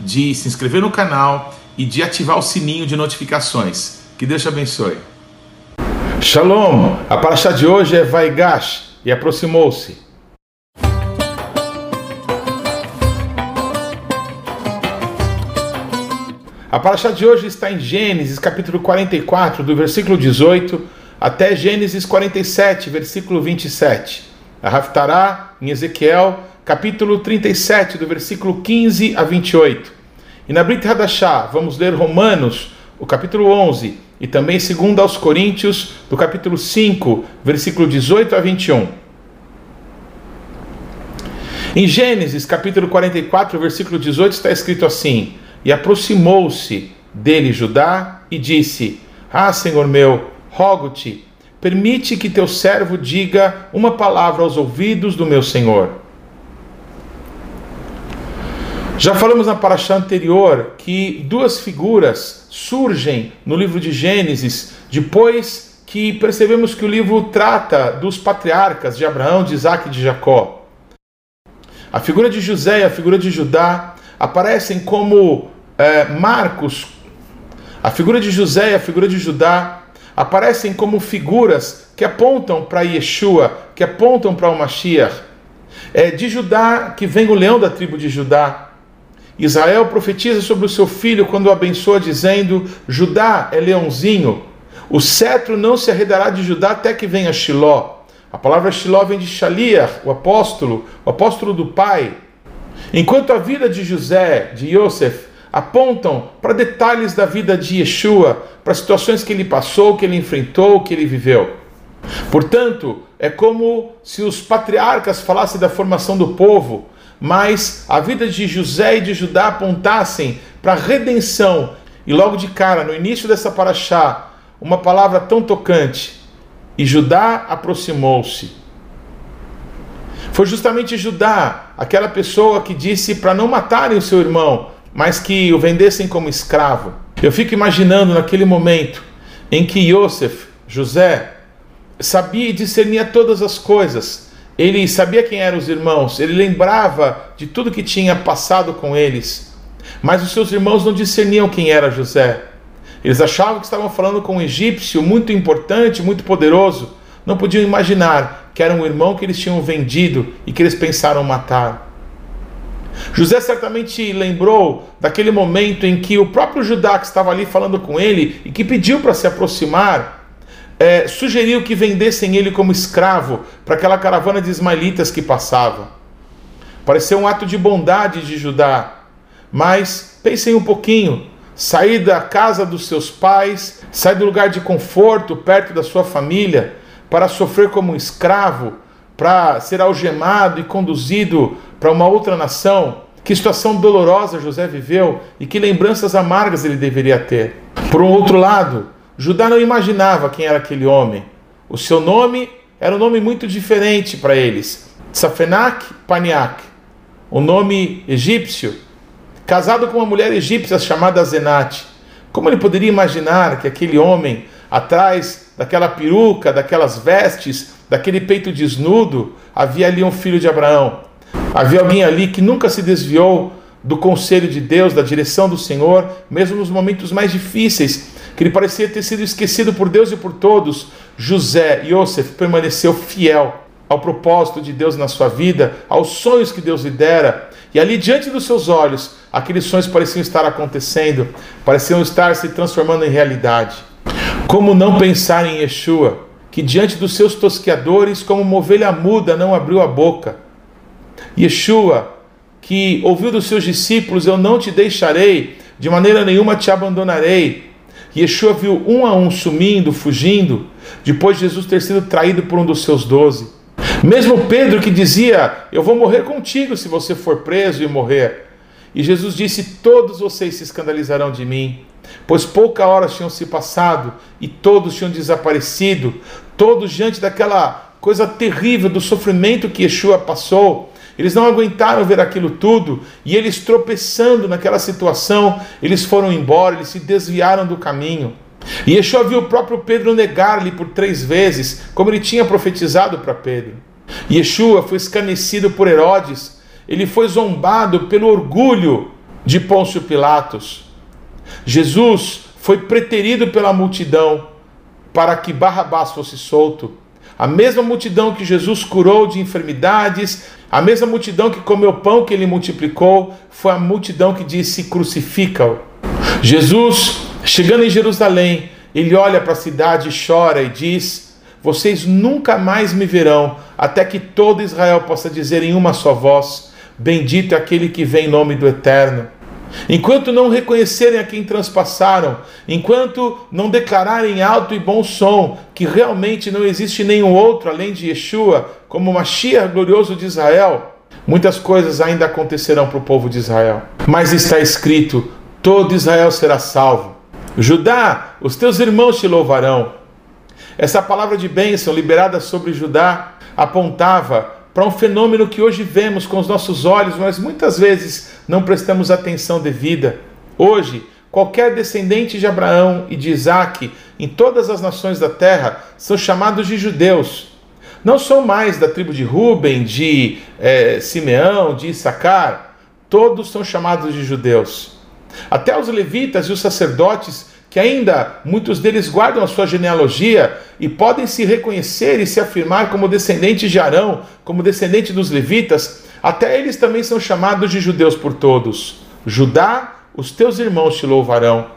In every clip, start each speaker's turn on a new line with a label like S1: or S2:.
S1: de se inscrever no canal e de ativar o sininho de notificações. Que Deus te abençoe. Shalom! A paraxá de hoje é Vaigash e aproximou-se. A paraxá de hoje está em Gênesis, capítulo 44, do versículo 18 até Gênesis 47, versículo 27. A Raftará, em Ezequiel, capítulo 37, do versículo 15 a 28. E na Brit Hadashah, vamos ler Romanos, o capítulo 11, e também 2 aos Coríntios, do capítulo 5, versículo 18 a 21. Em Gênesis, capítulo 44, versículo 18, está escrito assim: E aproximou-se dele Judá e disse: Ah, Senhor meu, rogo-te, permite que teu servo diga uma palavra aos ouvidos do meu senhor já falamos na paraxá anterior que duas figuras surgem no livro de Gênesis depois que percebemos que o livro trata dos patriarcas de Abraão, de Isaac e de Jacó. A figura de José e a figura de Judá aparecem como é, marcos. A figura de José e a figura de Judá aparecem como figuras que apontam para Yeshua, que apontam para o Mashiach. É de Judá que vem o leão da tribo de Judá. Israel profetiza sobre o seu filho quando o abençoa, dizendo: Judá é leãozinho, o cetro não se arredará de Judá até que venha Shiló. A palavra Shiló vem de Shaliach, o apóstolo, o apóstolo do pai. Enquanto a vida de José, de Yosef, apontam para detalhes da vida de Yeshua, para situações que ele passou, que ele enfrentou, que ele viveu. Portanto, é como se os patriarcas falassem da formação do povo, mas a vida de José e de Judá apontassem para a redenção. E logo de cara, no início dessa paraxá, uma palavra tão tocante. E Judá aproximou-se. Foi justamente Judá, aquela pessoa que disse para não matarem o seu irmão, mas que o vendessem como escravo. Eu fico imaginando naquele momento em que Yosef, José, sabia e discernia todas as coisas, ele sabia quem eram os irmãos, ele lembrava de tudo que tinha passado com eles. Mas os seus irmãos não discerniam quem era José. Eles achavam que estavam falando com um egípcio muito importante, muito poderoso. Não podiam imaginar que era um irmão que eles tinham vendido e que eles pensaram matar. José certamente lembrou daquele momento em que o próprio Judá que estava ali falando com ele e que pediu para se aproximar, é, sugeriu que vendessem ele como escravo para aquela caravana de ismaelitas que passava. Pareceu um ato de bondade de Judá, mas pensem um pouquinho: sair da casa dos seus pais, sair do lugar de conforto perto da sua família, para sofrer como um escravo, para ser algemado e conduzido para uma outra nação. Que situação dolorosa José viveu e que lembranças amargas ele deveria ter. Por um outro lado, Judá não imaginava quem era aquele homem. O seu nome era um nome muito diferente para eles. Safenak Paniak, um nome egípcio, casado com uma mulher egípcia chamada Zenat. Como ele poderia imaginar que aquele homem, atrás daquela peruca, daquelas vestes, daquele peito desnudo, havia ali um filho de Abraão? Havia alguém ali que nunca se desviou do conselho de Deus, da direção do Senhor, mesmo nos momentos mais difíceis, que ele parecia ter sido esquecido por Deus e por todos, José, Yosef, permaneceu fiel ao propósito de Deus na sua vida, aos sonhos que Deus lhe dera. E ali diante dos seus olhos, aqueles sonhos pareciam estar acontecendo, pareciam estar se transformando em realidade. Como não pensar em Yeshua, que diante dos seus tosqueadores, como uma ovelha muda, não abriu a boca? Yeshua, que ouviu dos seus discípulos: Eu não te deixarei, de maneira nenhuma te abandonarei. Yeshua viu um a um sumindo, fugindo, depois de Jesus ter sido traído por um dos seus doze. Mesmo Pedro que dizia: Eu vou morrer contigo se você for preso e morrer. E Jesus disse: Todos vocês se escandalizarão de mim, pois poucas horas tinham se passado e todos tinham desaparecido, todos diante daquela coisa terrível do sofrimento que Yeshua passou. Eles não aguentaram ver aquilo tudo e eles tropeçando naquela situação, eles foram embora, eles se desviaram do caminho. E Yeshua viu o próprio Pedro negar-lhe por três vezes, como ele tinha profetizado para Pedro. Yeshua foi escarnecido por Herodes, ele foi zombado pelo orgulho de Pôncio Pilatos. Jesus foi preterido pela multidão para que Barrabás fosse solto. A mesma multidão que Jesus curou de enfermidades, a mesma multidão que comeu pão que ele multiplicou, foi a multidão que disse: crucifica-o. Jesus, chegando em Jerusalém, ele olha para a cidade, chora e diz: Vocês nunca mais me verão, até que todo Israel possa dizer em uma só voz: Bendito é aquele que vem em nome do Eterno. Enquanto não reconhecerem a quem transpassaram, enquanto não declararem alto e bom som que realmente não existe nenhum outro além de Yeshua, como Mashiach glorioso de Israel, muitas coisas ainda acontecerão para o povo de Israel. Mas está escrito: todo Israel será salvo. Judá, os teus irmãos te louvarão. Essa palavra de bênção liberada sobre Judá apontava para um fenômeno que hoje vemos com os nossos olhos, mas muitas vezes não prestamos atenção devida. Hoje, qualquer descendente de Abraão e de Isaac em todas as nações da terra são chamados de judeus. Não são mais da tribo de Ruben, de é, Simeão, de Issacar, todos são chamados de judeus. Até os levitas e os sacerdotes que ainda muitos deles guardam a sua genealogia e podem se reconhecer e se afirmar como descendentes de Arão, como descendente dos levitas, até eles também são chamados de judeus por todos. Judá, os teus irmãos te louvarão.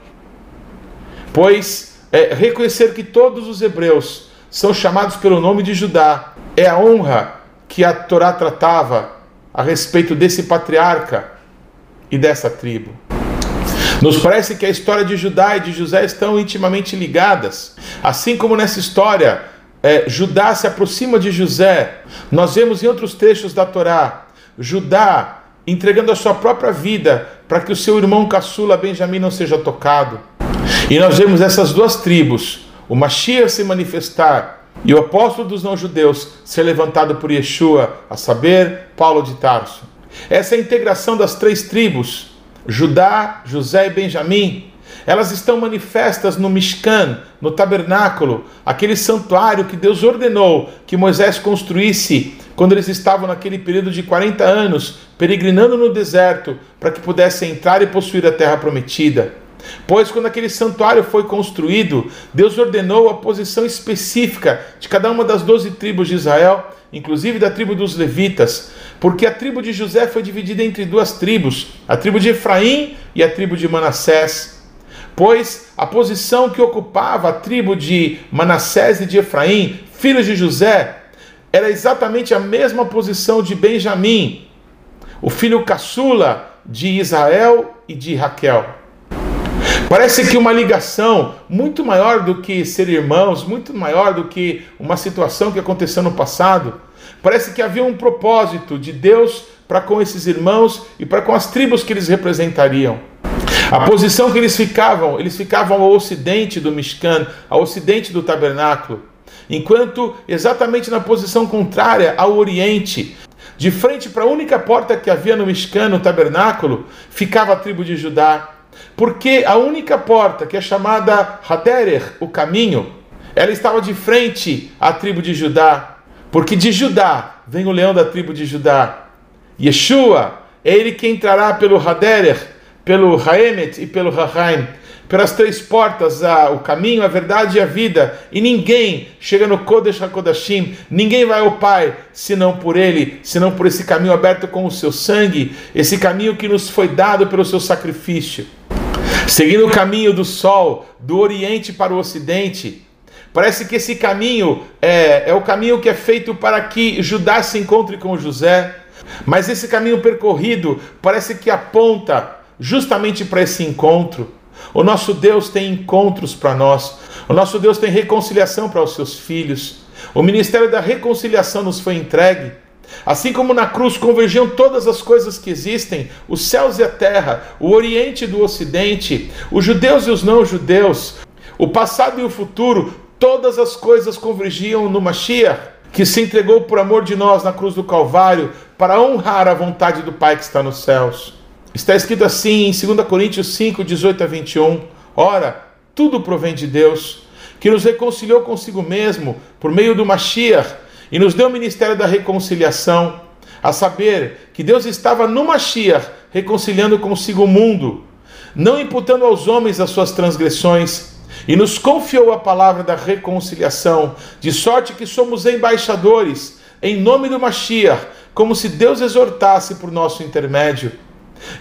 S1: Pois é, reconhecer que todos os hebreus são chamados pelo nome de Judá é a honra que a Torá tratava a respeito desse patriarca e dessa tribo. Nos parece que a história de Judá e de José estão intimamente ligadas. Assim como nessa história, é, Judá se aproxima de José, nós vemos em outros trechos da Torá, Judá entregando a sua própria vida para que o seu irmão caçula Benjamim não seja tocado. E nós vemos essas duas tribos, o Mashiach se manifestar e o apóstolo dos não-judeus ser levantado por Yeshua, a saber, Paulo de Tarso. Essa é integração das três tribos Judá, José e Benjamim, elas estão manifestas no Mishkan, no tabernáculo, aquele santuário que Deus ordenou que Moisés construísse quando eles estavam naquele período de 40 anos, peregrinando no deserto, para que pudessem entrar e possuir a terra prometida. Pois quando aquele santuário foi construído, Deus ordenou a posição específica de cada uma das doze tribos de Israel, inclusive da tribo dos levitas, porque a tribo de José foi dividida entre duas tribos, a tribo de Efraim e a tribo de Manassés. Pois a posição que ocupava a tribo de Manassés e de Efraim, filhos de José, era exatamente a mesma posição de Benjamim, o filho caçula de Israel e de Raquel. Parece que uma ligação muito maior do que ser irmãos, muito maior do que uma situação que aconteceu no passado, Parece que havia um propósito de Deus para com esses irmãos e para com as tribos que eles representariam. A posição que eles ficavam, eles ficavam ao ocidente do Mishkan, ao ocidente do tabernáculo, enquanto exatamente na posição contrária ao oriente, de frente para a única porta que havia no Mishkan, no tabernáculo, ficava a tribo de Judá. Porque a única porta, que é chamada Haderer, o caminho, ela estava de frente à tribo de Judá. Porque de Judá vem o leão da tribo de Judá. Yeshua é ele que entrará pelo Haderer, pelo Haemet e pelo Hahaim, pelas três portas, a, o caminho, a verdade e a vida. E ninguém chega no Kodesh HaKodashim, ninguém vai ao Pai, senão por ele, senão por esse caminho aberto com o seu sangue, esse caminho que nos foi dado pelo seu sacrifício. Seguindo o caminho do sol, do oriente para o ocidente, Parece que esse caminho é, é o caminho que é feito para que Judá se encontre com José, mas esse caminho percorrido parece que aponta justamente para esse encontro. O nosso Deus tem encontros para nós, o nosso Deus tem reconciliação para os seus filhos. O ministério da reconciliação nos foi entregue. Assim como na cruz convergiam todas as coisas que existem, os céus e a terra, o oriente e do ocidente, os judeus e os não-judeus, o passado e o futuro, todas as coisas convergiam no Mashiach, que se entregou por amor de nós na cruz do Calvário para honrar a vontade do Pai que está nos céus. Está escrito assim em 2 Coríntios 5, 18 a 21. Ora, tudo provém de Deus, que nos reconciliou consigo mesmo por meio do Mashiach e nos deu o ministério da reconciliação, a saber que Deus estava no Mashiach reconciliando consigo o mundo, não imputando aos homens as suas transgressões, e nos confiou a palavra da reconciliação, de sorte que somos embaixadores em nome do Mashiach, como se Deus exortasse por nosso intermédio.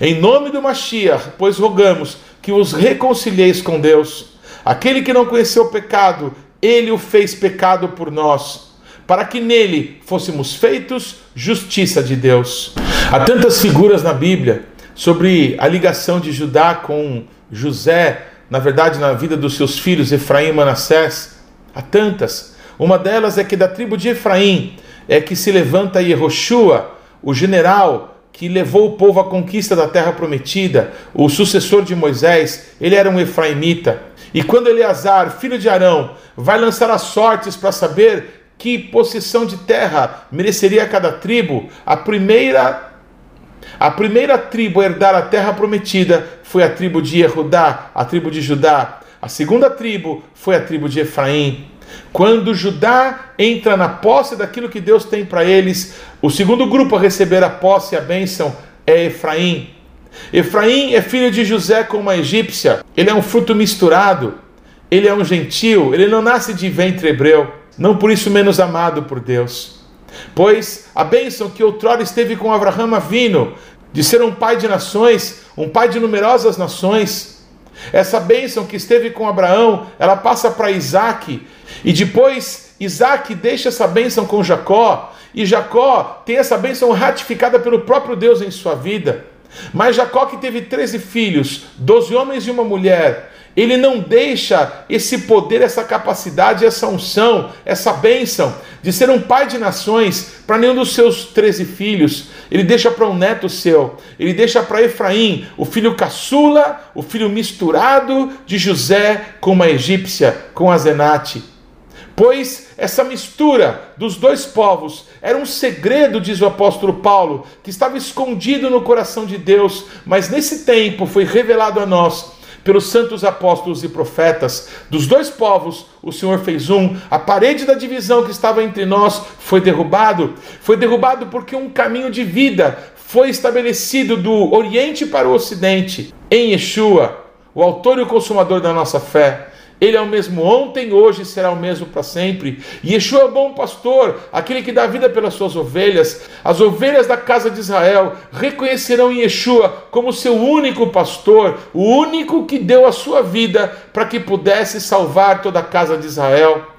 S1: Em nome do Mashiach, pois rogamos que os reconcilieis com Deus. Aquele que não conheceu o pecado, ele o fez pecado por nós para que nele fôssemos feitos justiça de Deus. Há tantas figuras na Bíblia sobre a ligação de Judá com José, na verdade, na vida dos seus filhos Efraim e Manassés. Há tantas. Uma delas é que da tribo de Efraim é que se levanta Yehoshua, o general que levou o povo à conquista da terra prometida, o sucessor de Moisés, ele era um efraimita. E quando Eleazar, filho de Arão, vai lançar as sortes para saber que possessão de terra mereceria cada tribo? A primeira a primeira tribo a herdar a terra prometida foi a tribo de Yehudá, a tribo de Judá. A segunda tribo foi a tribo de Efraim. Quando Judá entra na posse daquilo que Deus tem para eles, o segundo grupo a receber a posse e a bênção é Efraim. Efraim é filho de José com uma egípcia. Ele é um fruto misturado. Ele é um gentil. Ele não nasce de ventre hebreu não por isso menos amado por Deus. Pois a bênção que outrora esteve com Abraão Avino, de ser um pai de nações, um pai de numerosas nações, essa bênção que esteve com Abraão, ela passa para Isaac, e depois Isaac deixa essa bênção com Jacó, e Jacó tem essa bênção ratificada pelo próprio Deus em sua vida. Mas Jacó, que teve 13 filhos, 12 homens e uma mulher, ele não deixa esse poder, essa capacidade, essa unção, essa bênção de ser um pai de nações para nenhum dos seus 13 filhos. Ele deixa para um neto seu. Ele deixa para Efraim, o filho caçula, o filho misturado de José com uma egípcia, com a Zenate. Pois essa mistura dos dois povos era um segredo, diz o apóstolo Paulo, que estava escondido no coração de Deus, mas nesse tempo foi revelado a nós pelos santos apóstolos e profetas. Dos dois povos, o Senhor fez um. A parede da divisão que estava entre nós foi derrubado. Foi derrubado porque um caminho de vida foi estabelecido do Oriente para o Ocidente em Yeshua, o autor e o consumador da nossa fé. Ele é o mesmo ontem, hoje será o mesmo para sempre. Yeshua é o bom pastor, aquele que dá vida pelas suas ovelhas. As ovelhas da casa de Israel reconhecerão Yeshua como seu único pastor, o único que deu a sua vida para que pudesse salvar toda a casa de Israel.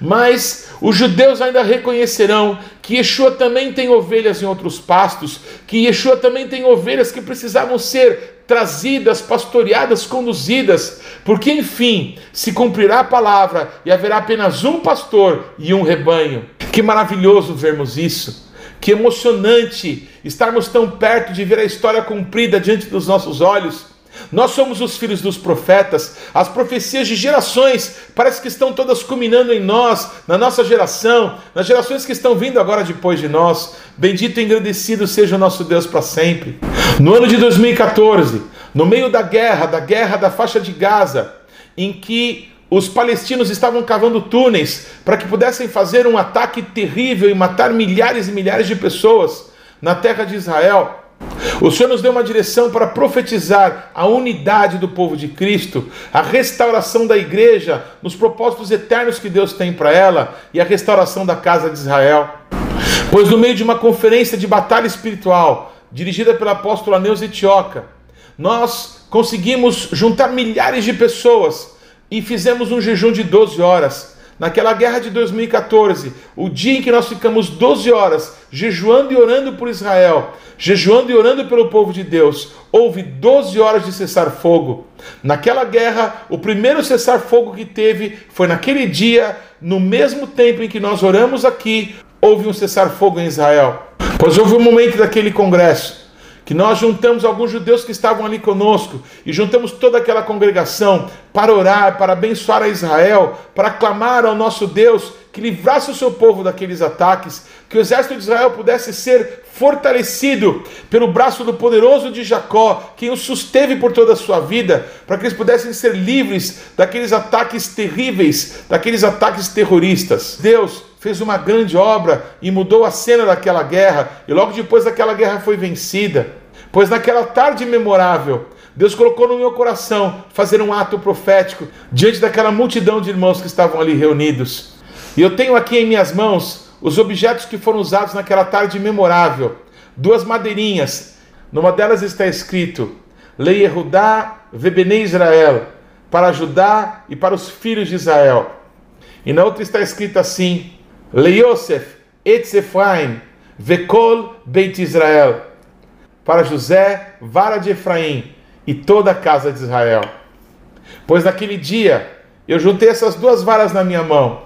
S1: Mas os judeus ainda reconhecerão que Yeshua também tem ovelhas em outros pastos, que Yeshua também tem ovelhas que precisavam ser trazidas, pastoreadas, conduzidas, porque enfim se cumprirá a palavra e haverá apenas um pastor e um rebanho. Que maravilhoso vermos isso! Que emocionante estarmos tão perto de ver a história cumprida diante dos nossos olhos. Nós somos os filhos dos profetas, as profecias de gerações parece que estão todas culminando em nós, na nossa geração, nas gerações que estão vindo agora depois de nós. Bendito e engrandecido seja o nosso Deus para sempre. No ano de 2014, no meio da guerra, da guerra da faixa de Gaza, em que os palestinos estavam cavando túneis para que pudessem fazer um ataque terrível e matar milhares e milhares de pessoas na terra de Israel. O Senhor nos deu uma direção para profetizar a unidade do povo de Cristo, a restauração da igreja nos propósitos eternos que Deus tem para ela e a restauração da casa de Israel. Pois no meio de uma conferência de batalha espiritual, dirigida pelo apóstolo Aneus Etioca, nós conseguimos juntar milhares de pessoas e fizemos um jejum de 12 horas. Naquela guerra de 2014, o dia em que nós ficamos 12 horas jejuando e orando por Israel, jejuando e orando pelo povo de Deus, houve 12 horas de cessar-fogo. Naquela guerra, o primeiro cessar-fogo que teve foi naquele dia, no mesmo tempo em que nós oramos aqui, houve um cessar-fogo em Israel. Pois houve um momento daquele congresso que nós juntamos alguns judeus que estavam ali conosco e juntamos toda aquela congregação para orar, para abençoar a Israel, para clamar ao nosso Deus que livrasse o seu povo daqueles ataques, que o exército de Israel pudesse ser fortalecido pelo braço do poderoso de Jacó, quem o susteve por toda a sua vida, para que eles pudessem ser livres daqueles ataques terríveis, daqueles ataques terroristas. Deus fez uma grande obra e mudou a cena daquela guerra, e logo depois daquela guerra foi vencida. Pois naquela tarde memorável, Deus colocou no meu coração fazer um ato profético diante daquela multidão de irmãos que estavam ali reunidos. E eu tenho aqui em minhas mãos os objetos que foram usados naquela tarde memorável. Duas madeirinhas. Numa delas está escrito: Lei Erudá Vebene Israel, para Judá e para os filhos de Israel. E na outra está escrito assim: Lei Yosef Etzefraim Vekol Beit Israel para José, vara de Efraim e toda a casa de Israel. Pois naquele dia eu juntei essas duas varas na minha mão,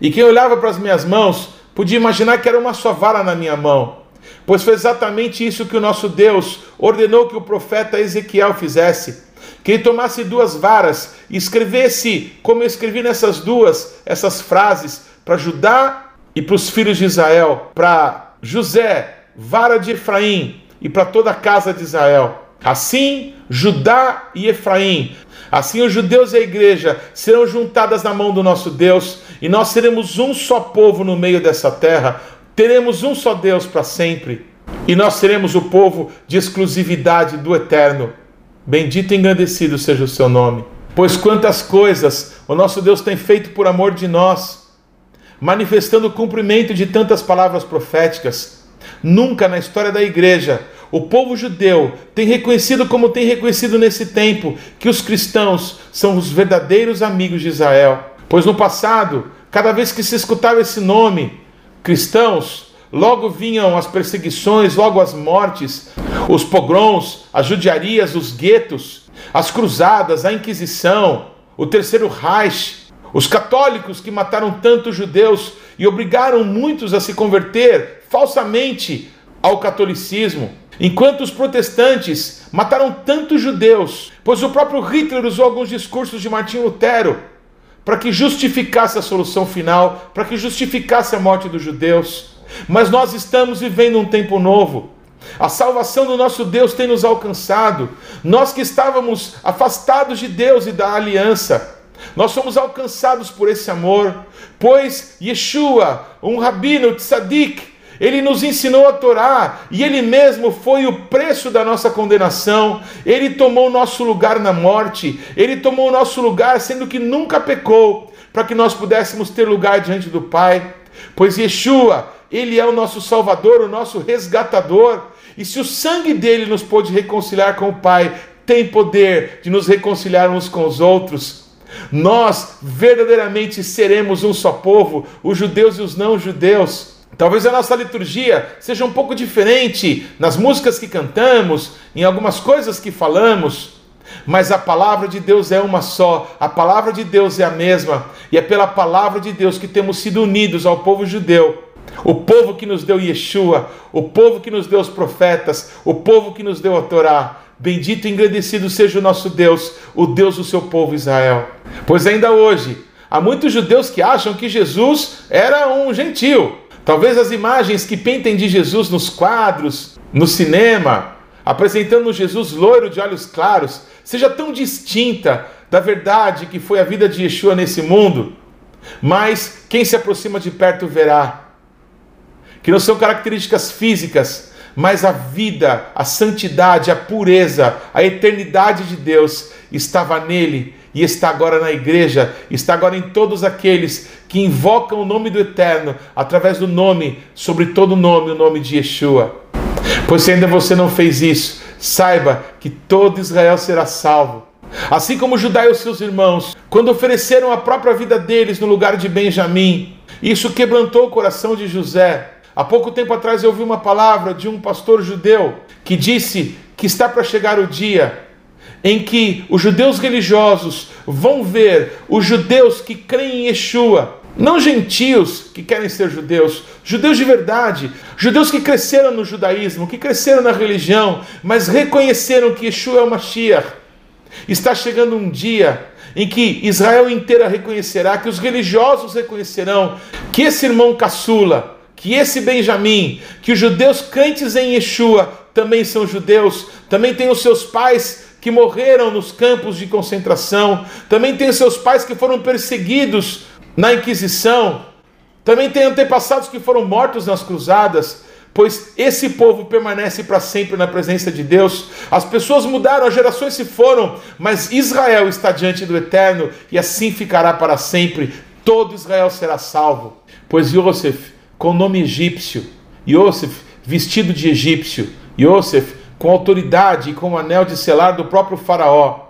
S1: e quem olhava para as minhas mãos podia imaginar que era uma só vara na minha mão, pois foi exatamente isso que o nosso Deus ordenou que o profeta Ezequiel fizesse. Que ele tomasse duas varas e escrevesse, como eu escrevi nessas duas, essas frases, para Judá e para os filhos de Israel, para José, vara de Efraim, e para toda a casa de Israel. Assim, Judá e Efraim, assim os judeus e a igreja serão juntadas na mão do nosso Deus, e nós seremos um só povo no meio dessa terra, teremos um só Deus para sempre, e nós seremos o povo de exclusividade do eterno. Bendito e engrandecido seja o seu nome. Pois quantas coisas o nosso Deus tem feito por amor de nós, manifestando o cumprimento de tantas palavras proféticas Nunca na história da igreja o povo judeu tem reconhecido, como tem reconhecido nesse tempo, que os cristãos são os verdadeiros amigos de Israel. Pois no passado, cada vez que se escutava esse nome, cristãos, logo vinham as perseguições, logo as mortes, os pogroms, as judiarias, os guetos, as cruzadas, a Inquisição, o terceiro Reich, os católicos que mataram tantos judeus e obrigaram muitos a se converter falsamente ao catolicismo, enquanto os protestantes mataram tantos judeus, pois o próprio Hitler usou alguns discursos de Martinho Lutero para que justificasse a solução final, para que justificasse a morte dos judeus. Mas nós estamos vivendo um tempo novo. A salvação do nosso Deus tem nos alcançado. Nós que estávamos afastados de Deus e da aliança, nós somos alcançados por esse amor, pois Yeshua, um rabino tzadik, ele nos ensinou a Torá e ele mesmo foi o preço da nossa condenação. Ele tomou o nosso lugar na morte, ele tomou o nosso lugar, sendo que nunca pecou, para que nós pudéssemos ter lugar diante do Pai. Pois Yeshua, ele é o nosso Salvador, o nosso resgatador. E se o sangue dele nos pôde reconciliar com o Pai, tem poder de nos reconciliar uns com os outros. Nós verdadeiramente seremos um só povo, os judeus e os não-judeus. Talvez a nossa liturgia seja um pouco diferente nas músicas que cantamos, em algumas coisas que falamos, mas a palavra de Deus é uma só, a palavra de Deus é a mesma, e é pela palavra de Deus que temos sido unidos ao povo judeu. O povo que nos deu Yeshua, o povo que nos deu os profetas, o povo que nos deu a Torá. Bendito e engrandecido seja o nosso Deus, o Deus do seu povo Israel. Pois ainda hoje, há muitos judeus que acham que Jesus era um gentil, Talvez as imagens que pentem de Jesus nos quadros, no cinema, apresentando Jesus loiro de olhos claros, seja tão distinta da verdade que foi a vida de Yeshua nesse mundo. Mas quem se aproxima de perto verá que não são características físicas, mas a vida, a santidade, a pureza, a eternidade de Deus estava nele e está agora na igreja, está agora em todos aqueles que invocam o nome do Eterno através do nome, sobre todo nome, o nome de Yeshua. Pois se ainda você não fez isso, saiba que todo Israel será salvo. Assim como Judá e os seus irmãos, quando ofereceram a própria vida deles no lugar de Benjamim, isso quebrantou o coração de José. Há pouco tempo atrás eu ouvi uma palavra de um pastor judeu que disse que está para chegar o dia em que os judeus religiosos vão ver os judeus que creem em Yeshua Não gentios que querem ser judeus, judeus de verdade, judeus que cresceram no judaísmo, que cresceram na religião, mas reconheceram que Yeshua é o Mashiach. Está chegando um dia em que Israel inteira reconhecerá, que os religiosos reconhecerão que esse irmão caçula, que esse Benjamim, que os judeus crentes em Yeshua também são judeus, também têm os seus pais que morreram nos campos de concentração, também têm os seus pais que foram perseguidos na Inquisição, também tem antepassados que foram mortos nas cruzadas, pois esse povo permanece para sempre na presença de Deus. As pessoas mudaram, as gerações se foram, mas Israel está diante do Eterno e assim ficará para sempre. Todo Israel será salvo, pois Yosef, com nome egípcio, Yosef, vestido de egípcio, Yosef, com autoridade e com o anel de selar do próprio Faraó,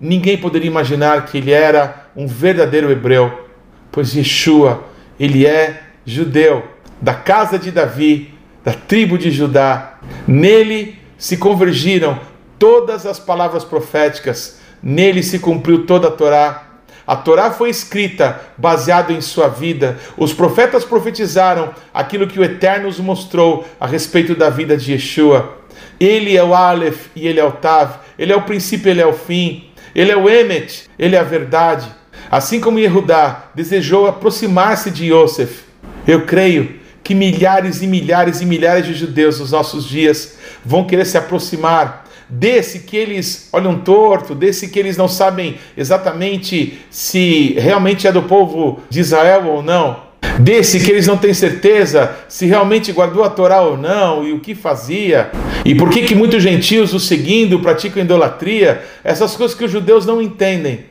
S1: ninguém poderia imaginar que ele era um verdadeiro hebreu pois Yeshua, ele é judeu, da casa de Davi, da tribo de Judá. Nele se convergiram todas as palavras proféticas, nele se cumpriu toda a Torá. A Torá foi escrita baseado em sua vida. Os profetas profetizaram aquilo que o Eterno nos mostrou a respeito da vida de Yeshua. Ele é o Aleph e ele é o Tav. Ele é o princípio, ele é o fim. Ele é o Emet, ele é a verdade. Assim como Yehudá desejou aproximar-se de Yosef, eu creio que milhares e milhares e milhares de judeus nos nossos dias vão querer se aproximar desse que eles olham torto, desse que eles não sabem exatamente se realmente é do povo de Israel ou não, desse que eles não têm certeza se realmente guardou a Torá ou não e o que fazia, e por que que muitos gentios o seguindo praticam idolatria, essas coisas que os judeus não entendem.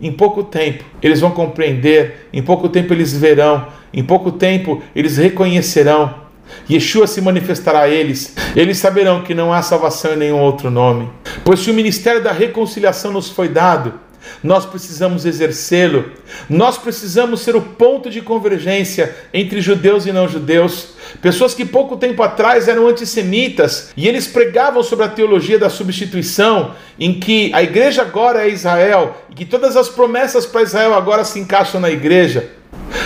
S1: Em pouco tempo eles vão compreender, em pouco tempo eles verão, em pouco tempo eles reconhecerão. Yeshua se manifestará a eles, eles saberão que não há salvação em nenhum outro nome. Pois se o ministério da reconciliação nos foi dado, nós precisamos exercê-lo, nós precisamos ser o ponto de convergência entre judeus e não judeus. Pessoas que pouco tempo atrás eram antissemitas e eles pregavam sobre a teologia da substituição, em que a igreja agora é Israel e que todas as promessas para Israel agora se encaixam na igreja.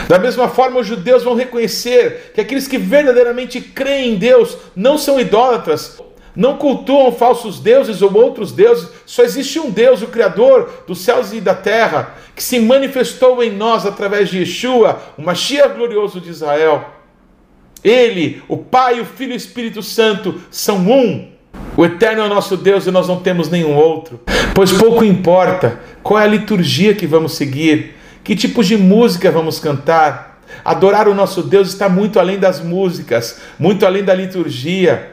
S1: Da mesma forma, os judeus vão reconhecer que aqueles que verdadeiramente creem em Deus não são idólatras, não cultuam falsos deuses ou outros deuses, só existe um Deus, o Criador dos céus e da terra, que se manifestou em nós através de Yeshua, o Mashiach glorioso de Israel. Ele, o Pai, o Filho e o Espírito Santo são um. O Eterno é o nosso Deus e nós não temos nenhum outro. Pois pouco importa qual é a liturgia que vamos seguir, que tipos de música vamos cantar. Adorar o nosso Deus está muito além das músicas, muito além da liturgia.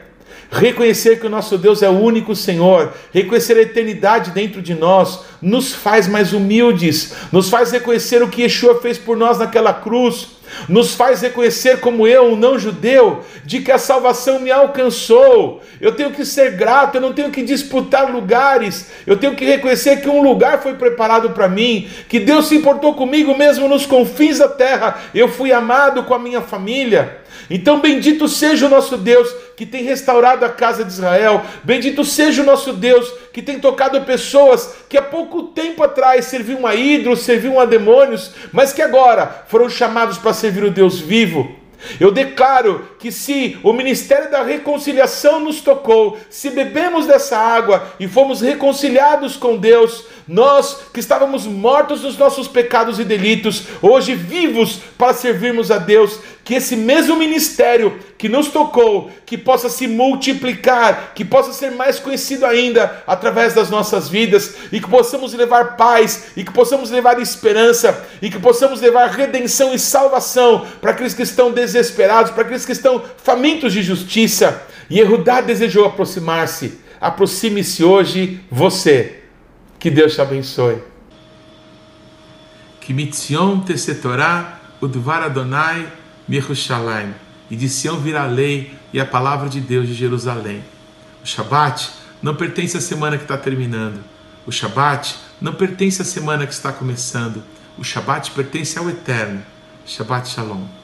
S1: Reconhecer que o nosso Deus é o único Senhor, reconhecer a eternidade dentro de nós, nos faz mais humildes, nos faz reconhecer o que Yeshua fez por nós naquela cruz, nos faz reconhecer, como eu, um não-judeu, de que a salvação me alcançou. Eu tenho que ser grato, eu não tenho que disputar lugares, eu tenho que reconhecer que um lugar foi preparado para mim, que Deus se importou comigo mesmo nos confins da terra, eu fui amado com a minha família. Então, bendito seja o nosso Deus que tem restaurado a casa de Israel. Bendito seja o nosso Deus que tem tocado pessoas que há pouco tempo atrás serviam a ídolos, serviam a demônios, mas que agora foram chamados para servir o Deus vivo. Eu declaro que se o ministério da reconciliação nos tocou, se bebemos dessa água e fomos reconciliados com Deus, nós que estávamos mortos nos nossos pecados e delitos, hoje vivos para servirmos a Deus, que esse mesmo ministério que nos tocou, que possa se multiplicar, que possa ser mais conhecido ainda através das nossas vidas, e que possamos levar paz, e que possamos levar esperança, e que possamos levar redenção e salvação para aqueles que estão desesperados, para aqueles que estão famintos de justiça. E Erudá desejou aproximar-se. Aproxime-se hoje você. Que Deus te abençoe. Que mitzion tesetorá udvar Adonai Mirushalayim. E de Sião virá a lei e a palavra de Deus de Jerusalém. O Shabat não pertence à semana que está terminando. O Shabat não pertence à semana que está começando. O Shabat pertence ao Eterno. Shabbat Shalom.